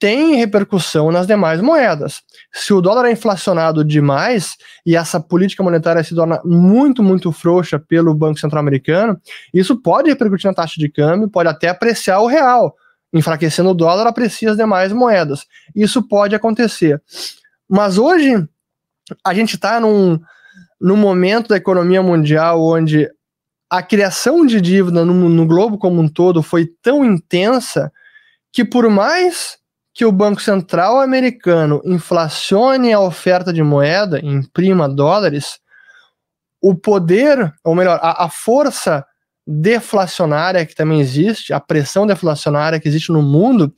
tem repercussão nas demais moedas. Se o dólar é inflacionado demais e essa política monetária se torna muito, muito frouxa pelo Banco Central Americano, isso pode repercutir na taxa de câmbio, pode até apreciar o real. Enfraquecendo o dólar, aprecia as demais moedas. Isso pode acontecer. Mas hoje, a gente está num, num momento da economia mundial onde a criação de dívida no, no globo como um todo foi tão intensa que, por mais que o Banco Central americano inflacione a oferta de moeda, imprima dólares, o poder, ou melhor, a, a força deflacionária que também existe, a pressão deflacionária que existe no mundo,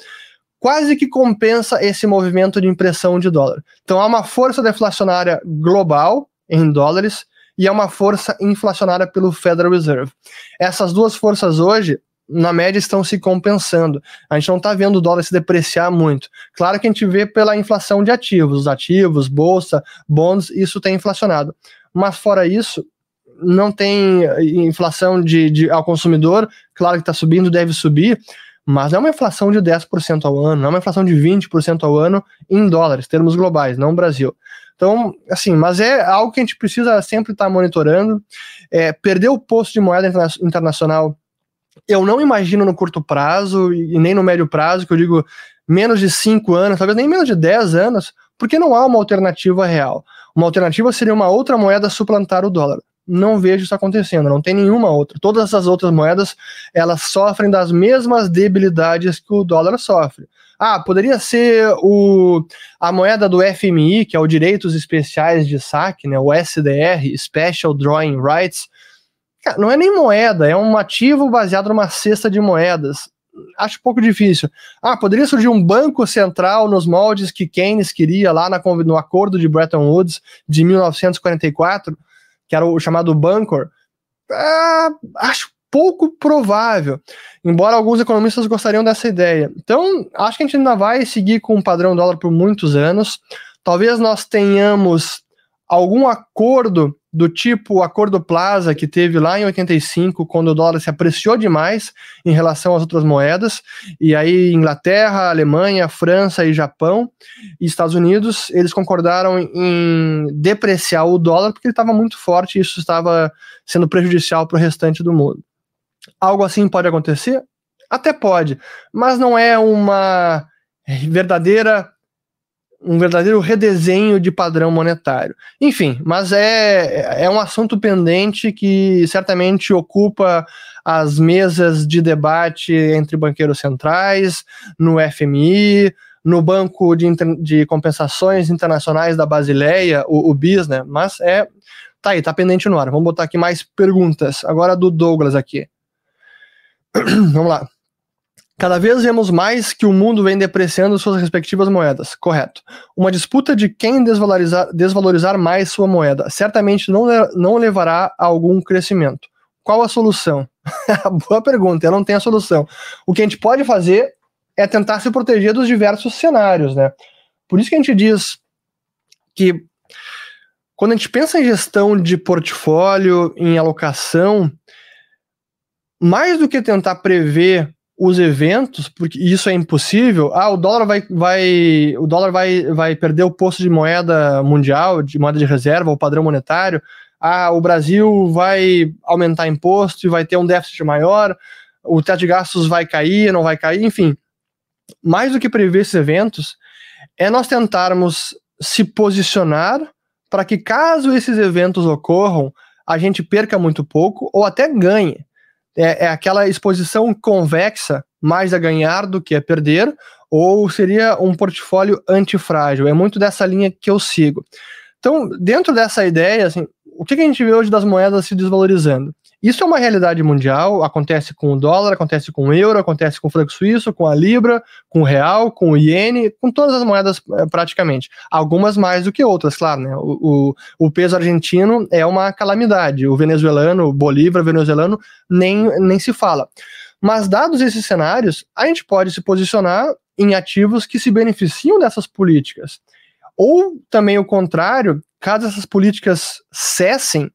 quase que compensa esse movimento de impressão de dólar. Então há uma força deflacionária global em dólares e há uma força inflacionária pelo Federal Reserve. Essas duas forças hoje na média, estão se compensando. A gente não está vendo o dólar se depreciar muito. Claro que a gente vê pela inflação de ativos, os ativos, bolsa, bônus, isso tem inflacionado. Mas fora isso, não tem inflação de, de ao consumidor, claro que está subindo, deve subir, mas não é uma inflação de 10% ao ano, não é uma inflação de 20% ao ano em dólares, termos globais, não Brasil. Então, assim, mas é algo que a gente precisa sempre estar tá monitorando. É, perder o posto de moeda interna internacional eu não imagino no curto prazo e nem no médio prazo, que eu digo menos de 5 anos, talvez nem menos de 10 anos, porque não há uma alternativa real. Uma alternativa seria uma outra moeda suplantar o dólar. Não vejo isso acontecendo, não tem nenhuma outra. Todas essas outras moedas, elas sofrem das mesmas debilidades que o dólar sofre. Ah, poderia ser o, a moeda do FMI, que é o Direitos Especiais de Saque, né, o SDR, Special Drawing Rights, Cara, não é nem moeda, é um ativo baseado numa cesta de moedas. Acho pouco difícil. Ah, poderia surgir um banco central nos moldes que Keynes queria lá na, no acordo de Bretton Woods de 1944, que era o chamado Bancor. Ah, acho pouco provável, embora alguns economistas gostariam dessa ideia. Então, acho que a gente ainda vai seguir com o padrão dólar por muitos anos. Talvez nós tenhamos algum acordo do tipo Acordo Plaza que teve lá em 85, quando o dólar se apreciou demais em relação às outras moedas, e aí Inglaterra, Alemanha, França e Japão e Estados Unidos, eles concordaram em depreciar o dólar porque ele estava muito forte e isso estava sendo prejudicial para o restante do mundo. Algo assim pode acontecer? Até pode, mas não é uma verdadeira um verdadeiro redesenho de padrão monetário. Enfim, mas é, é um assunto pendente que certamente ocupa as mesas de debate entre banqueiros centrais, no FMI, no Banco de, de Compensações Internacionais da Basileia, o, o BIS, né? Mas é. Tá aí, tá pendente no ar. Vamos botar aqui mais perguntas. Agora do Douglas aqui. Vamos lá. Cada vez vemos mais que o mundo vem depreciando suas respectivas moedas. Correto. Uma disputa de quem desvalorizar, desvalorizar mais sua moeda certamente não, não levará a algum crescimento. Qual a solução? Boa pergunta, eu não tenho a solução. O que a gente pode fazer é tentar se proteger dos diversos cenários, né? Por isso que a gente diz que quando a gente pensa em gestão de portfólio, em alocação, mais do que tentar prever os eventos, porque isso é impossível, ah, o dólar vai, vai, o dólar vai, vai perder o posto de moeda mundial, de moeda de reserva, o padrão monetário, ah, o Brasil vai aumentar imposto e vai ter um déficit maior, o teto de gastos vai cair, não vai cair, enfim. Mais do que prever esses eventos, é nós tentarmos se posicionar para que, caso esses eventos ocorram, a gente perca muito pouco ou até ganhe é, é aquela exposição convexa mais a ganhar do que a perder, ou seria um portfólio antifrágil? É muito dessa linha que eu sigo. Então, dentro dessa ideia, assim, o que a gente vê hoje das moedas se desvalorizando? Isso é uma realidade mundial, acontece com o dólar, acontece com o euro, acontece com o franco suíço, com a libra, com o real, com o iene, com todas as moedas eh, praticamente. Algumas mais do que outras, claro, né? O, o, o peso argentino é uma calamidade, o venezuelano, o bolívar venezuelano, nem, nem se fala. Mas dados esses cenários, a gente pode se posicionar em ativos que se beneficiam dessas políticas. Ou também o contrário, caso essas políticas cessem,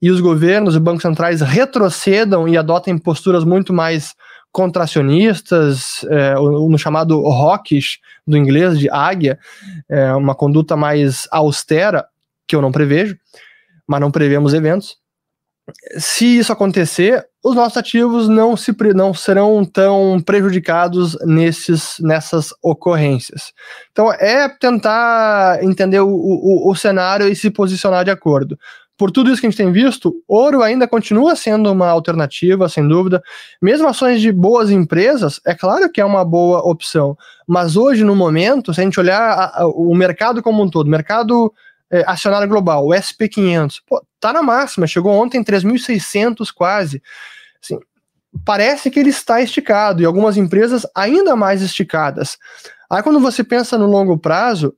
e os governos e bancos centrais retrocedam e adotem posturas muito mais contracionistas, é, no chamado hawkish do inglês, de águia, é, uma conduta mais austera, que eu não prevejo, mas não prevemos eventos. Se isso acontecer, os nossos ativos não, se, não serão tão prejudicados nesses, nessas ocorrências. Então, é tentar entender o, o, o cenário e se posicionar de acordo por tudo isso que a gente tem visto, ouro ainda continua sendo uma alternativa, sem dúvida. Mesmo ações de boas empresas, é claro que é uma boa opção. Mas hoje, no momento, se a gente olhar a, a, o mercado como um todo, mercado é, acionário global, o SP500, pô, tá na máxima, chegou ontem 3.600 quase. Assim, parece que ele está esticado, e algumas empresas ainda mais esticadas. Aí quando você pensa no longo prazo,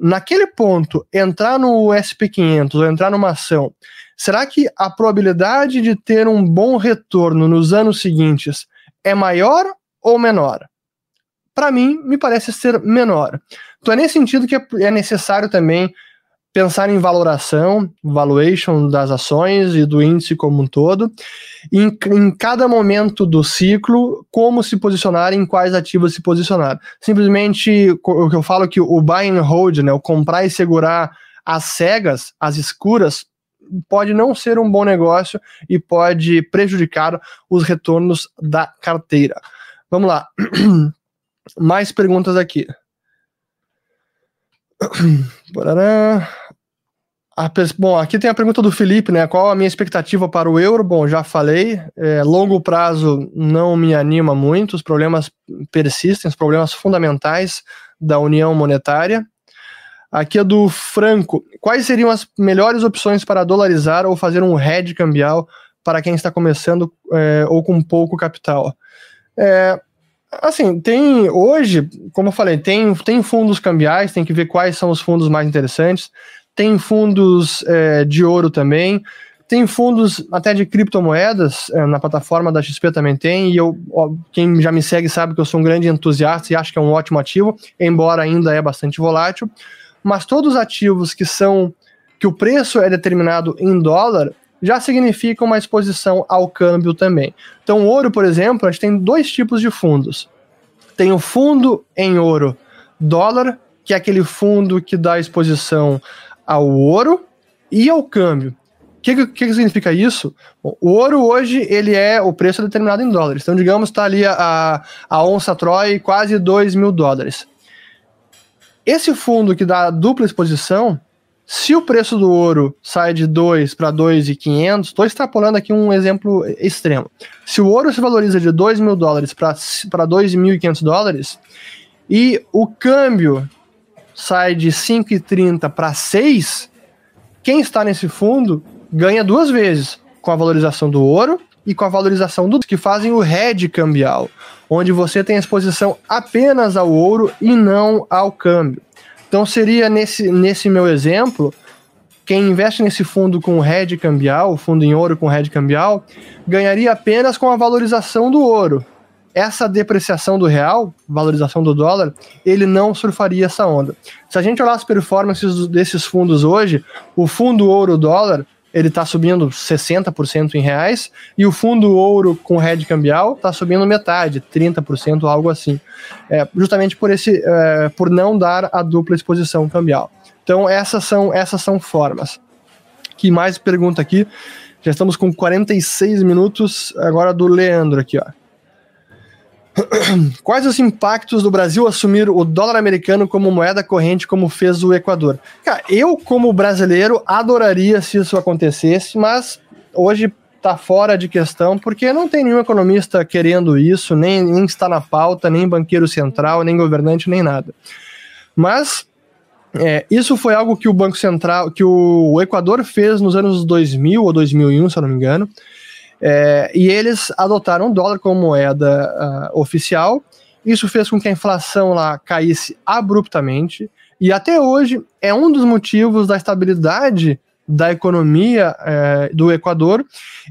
naquele ponto, entrar no SP500 ou entrar numa ação, será que a probabilidade de ter um bom retorno nos anos seguintes é maior ou menor? Para mim, me parece ser menor. Então é nesse sentido que é necessário também pensar em valoração, valuation das ações e do índice como um todo, em, em cada momento do ciclo, como se posicionar, em quais ativos se posicionar. Simplesmente, o que eu falo que o buy and hold, né, o comprar e segurar as cegas, as escuras, pode não ser um bom negócio e pode prejudicar os retornos da carteira. Vamos lá. Mais perguntas aqui. A, bom, aqui tem a pergunta do Felipe, né? Qual a minha expectativa para o euro? Bom, já falei, é, longo prazo não me anima muito, os problemas persistem, os problemas fundamentais da união monetária. Aqui é do Franco. Quais seriam as melhores opções para dolarizar ou fazer um hedge cambial para quem está começando é, ou com pouco capital? É, assim, tem hoje, como eu falei, tem, tem fundos cambiais, tem que ver quais são os fundos mais interessantes tem fundos é, de ouro também, tem fundos até de criptomoedas, é, na plataforma da XP também tem, e eu, ó, quem já me segue sabe que eu sou um grande entusiasta e acho que é um ótimo ativo, embora ainda é bastante volátil, mas todos os ativos que são, que o preço é determinado em dólar, já significa uma exposição ao câmbio também. Então, ouro, por exemplo, a gente tem dois tipos de fundos. Tem o fundo em ouro dólar, que é aquele fundo que dá exposição ao ouro e ao câmbio. O que, que, que, significa isso? Bom, o ouro hoje ele é o preço determinado em dólares. Então, digamos, está ali a, a onça Troy quase 2 mil dólares. Esse fundo que dá dupla exposição, se o preço do ouro sai de 2 para 2,500, estou extrapolando aqui um exemplo extremo. Se o ouro se valoriza de 2 mil dólares para 2.500 dólares e o câmbio sai de 5,30 para 6, quem está nesse fundo ganha duas vezes, com a valorização do ouro e com a valorização do que fazem o hedge cambial, onde você tem exposição apenas ao ouro e não ao câmbio. Então seria nesse, nesse meu exemplo, quem investe nesse fundo com hedge cambial, fundo em ouro com hedge cambial, ganharia apenas com a valorização do ouro essa depreciação do real, valorização do dólar, ele não surfaria essa onda. Se a gente olhar as performances desses fundos hoje, o fundo ouro-dólar ele está subindo 60% em reais, e o fundo ouro com hedge cambial está subindo metade, 30%, algo assim. É, justamente por, esse, é, por não dar a dupla exposição cambial. Então, essas são, essas são formas. Que mais pergunta aqui? Já estamos com 46 minutos, agora do Leandro aqui, ó. Quais os impactos do Brasil assumir o dólar americano como moeda corrente, como fez o Equador? Cara, eu, como brasileiro, adoraria se isso acontecesse, mas hoje está fora de questão, porque não tem nenhum economista querendo isso, nem, nem está na pauta, nem banqueiro central, nem governante, nem nada. Mas é, isso foi algo que o Banco Central, que o Equador fez nos anos 2000 ou 2001, se eu não me engano, é, e eles adotaram o dólar como moeda uh, oficial. Isso fez com que a inflação lá caísse abruptamente. E até hoje é um dos motivos da estabilidade da economia é, do Equador.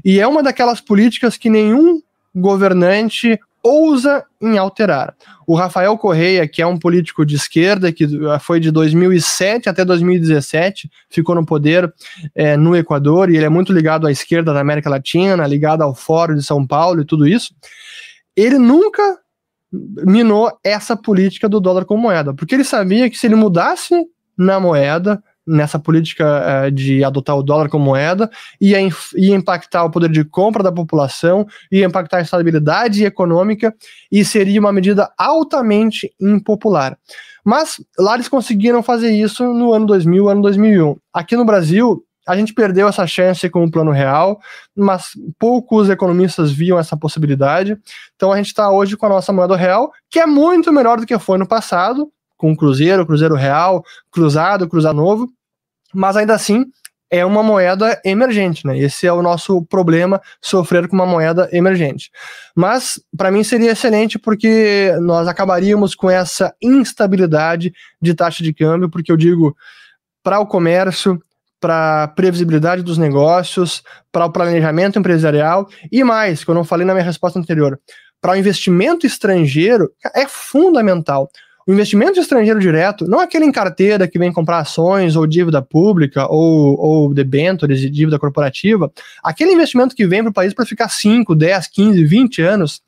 E é uma daquelas políticas que nenhum governante ousa em alterar. O Rafael Correia, que é um político de esquerda, que foi de 2007 até 2017, ficou no poder é, no Equador, e ele é muito ligado à esquerda da América Latina, ligado ao Fórum de São Paulo e tudo isso. Ele nunca minou essa política do dólar como moeda, porque ele sabia que se ele mudasse na moeda, nessa política uh, de adotar o dólar como moeda, ia, ia impactar o poder de compra da população, ia impactar a estabilidade econômica e seria uma medida altamente impopular. Mas lá eles conseguiram fazer isso no ano 2000, ano 2001. Aqui no Brasil, a gente perdeu essa chance com o plano real, mas poucos economistas viam essa possibilidade. Então a gente está hoje com a nossa moeda real, que é muito melhor do que foi no passado, com o Cruzeiro, Cruzeiro Real, Cruzado, Cruzado Novo mas ainda assim é uma moeda emergente, né? Esse é o nosso problema, sofrer com uma moeda emergente. Mas para mim seria excelente porque nós acabaríamos com essa instabilidade de taxa de câmbio, porque eu digo para o comércio, para a previsibilidade dos negócios, para o planejamento empresarial e mais, que eu não falei na minha resposta anterior, para o investimento estrangeiro é fundamental. O investimento estrangeiro direto, não aquele em carteira que vem comprar ações ou dívida pública ou, ou debêntures de dívida corporativa, aquele investimento que vem para o país para ficar 5, 10, 15, 20 anos,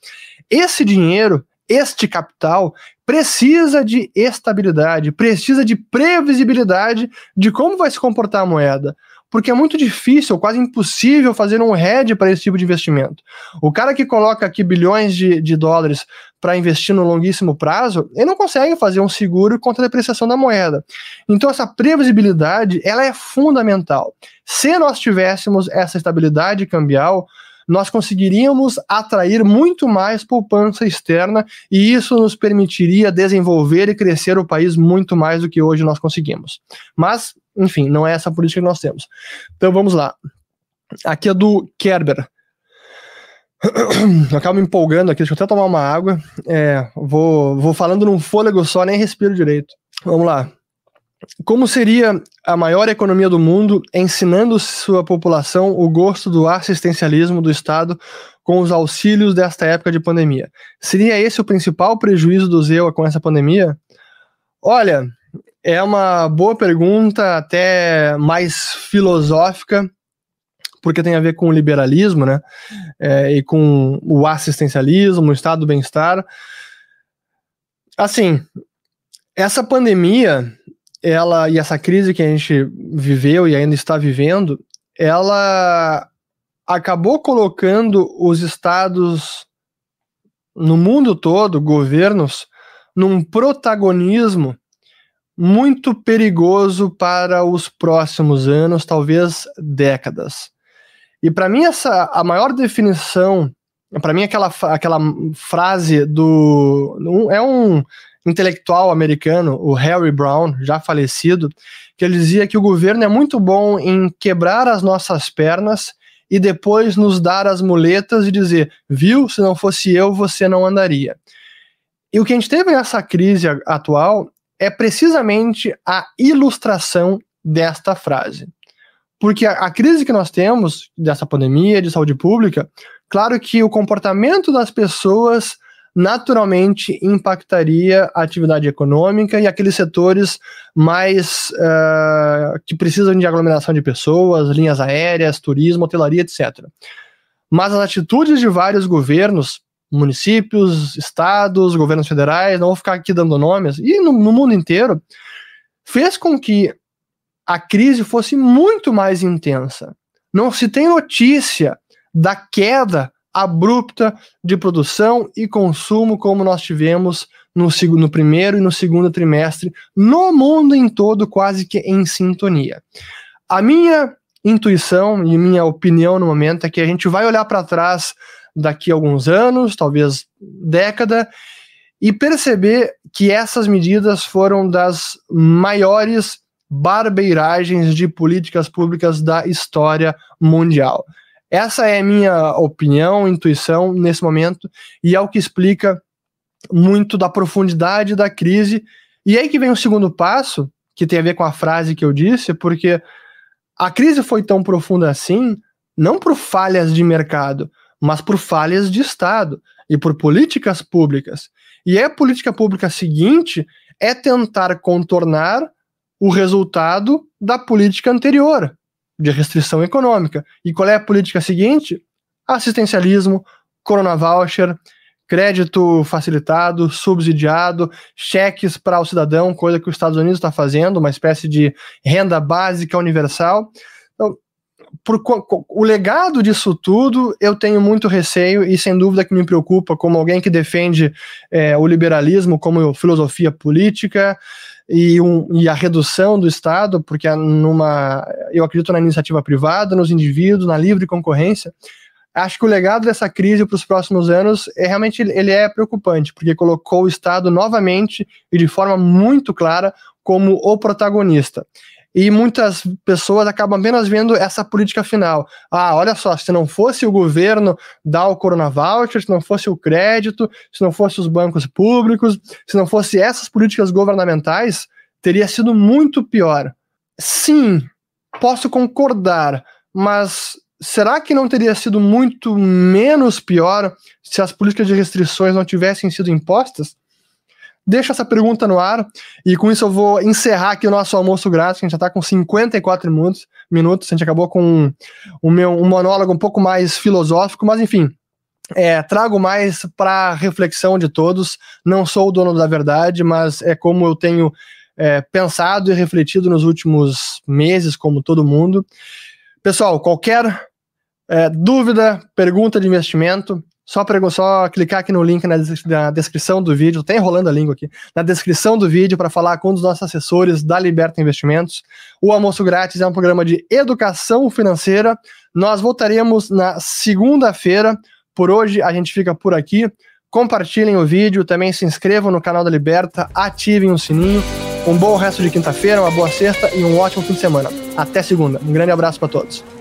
esse dinheiro, este capital, precisa de estabilidade, precisa de previsibilidade de como vai se comportar a moeda porque é muito difícil, quase impossível fazer um hedge para esse tipo de investimento. O cara que coloca aqui bilhões de, de dólares para investir no longuíssimo prazo, ele não consegue fazer um seguro contra a depreciação da moeda. Então essa previsibilidade, ela é fundamental. Se nós tivéssemos essa estabilidade cambial, nós conseguiríamos atrair muito mais poupança externa e isso nos permitiria desenvolver e crescer o país muito mais do que hoje nós conseguimos. Mas, enfim, não é essa política que nós temos. Então vamos lá. Aqui é do Kerber. Eu acabo me empolgando aqui, deixa eu até tomar uma água. É, vou, vou falando num fôlego só, nem respiro direito. Vamos lá. Como seria a maior economia do mundo ensinando sua população o gosto do assistencialismo do Estado com os auxílios desta época de pandemia? Seria esse o principal prejuízo do ZEUA com essa pandemia? Olha, é uma boa pergunta, até mais filosófica, porque tem a ver com o liberalismo, né? É, e com o assistencialismo, o estado do bem-estar. Assim, essa pandemia ela e essa crise que a gente viveu e ainda está vivendo, ela acabou colocando os estados no mundo todo, governos, num protagonismo muito perigoso para os próximos anos, talvez décadas. E para mim essa a maior definição, para mim aquela aquela frase do é um intelectual americano, o Harry Brown, já falecido, que ele dizia que o governo é muito bom em quebrar as nossas pernas e depois nos dar as muletas e dizer, viu, se não fosse eu, você não andaria. E o que a gente teve nessa crise atual é precisamente a ilustração desta frase. Porque a, a, crise que nós temos dessa pandemia de saúde pública, claro que o comportamento das pessoas naturalmente impactaria a atividade econômica e aqueles setores mais uh, que precisam de aglomeração de pessoas, linhas aéreas, turismo, hotelaria, etc. Mas as atitudes de vários governos, municípios, estados, governos federais, não vou ficar aqui dando nomes, e no, no mundo inteiro, fez com que a crise fosse muito mais intensa. Não se tem notícia da queda abrupta de produção e consumo como nós tivemos no, no primeiro e no segundo trimestre, no mundo em todo, quase que em sintonia. A minha intuição e minha opinião no momento é que a gente vai olhar para trás daqui a alguns anos, talvez década, e perceber que essas medidas foram das maiores barbeiragens de políticas públicas da história mundial. Essa é a minha opinião, intuição nesse momento, e é o que explica muito da profundidade da crise. E aí que vem o segundo passo, que tem a ver com a frase que eu disse, porque a crise foi tão profunda assim, não por falhas de mercado, mas por falhas de Estado e por políticas públicas. E a política pública seguinte é tentar contornar o resultado da política anterior de restrição econômica. E qual é a política seguinte? Assistencialismo, Corona Voucher, crédito facilitado, subsidiado, cheques para o cidadão, coisa que os Estados Unidos está fazendo, uma espécie de renda básica universal. Por, o legado disso tudo, eu tenho muito receio e sem dúvida que me preocupa como alguém que defende é, o liberalismo como filosofia política, e, um, e a redução do Estado, porque numa, eu acredito na iniciativa privada, nos indivíduos, na livre concorrência. Acho que o legado dessa crise para os próximos anos é realmente ele é preocupante, porque colocou o Estado novamente e de forma muito clara como o protagonista e muitas pessoas acabam apenas vendo essa política final. Ah, olha só, se não fosse o governo dar o Corona Voucher, se não fosse o crédito, se não fosse os bancos públicos, se não fosse essas políticas governamentais, teria sido muito pior. Sim, posso concordar, mas será que não teria sido muito menos pior se as políticas de restrições não tivessem sido impostas? Deixa essa pergunta no ar e com isso eu vou encerrar aqui o nosso almoço grátis, a gente já está com 54 minutos, minutos, a gente acabou com o meu um monólogo um pouco mais filosófico, mas enfim, é, trago mais para reflexão de todos. Não sou o dono da verdade, mas é como eu tenho é, pensado e refletido nos últimos meses, como todo mundo. Pessoal, qualquer é, dúvida, pergunta de investimento, só, só clicar aqui no link na, na descrição do vídeo, tá enrolando a língua aqui, na descrição do vídeo para falar com um dos nossos assessores da Liberta Investimentos. O Almoço Grátis é um programa de educação financeira. Nós voltaremos na segunda-feira. Por hoje a gente fica por aqui. Compartilhem o vídeo, também se inscrevam no canal da Liberta, ativem o sininho. Um bom resto de quinta-feira, uma boa sexta e um ótimo fim de semana. Até segunda. Um grande abraço para todos.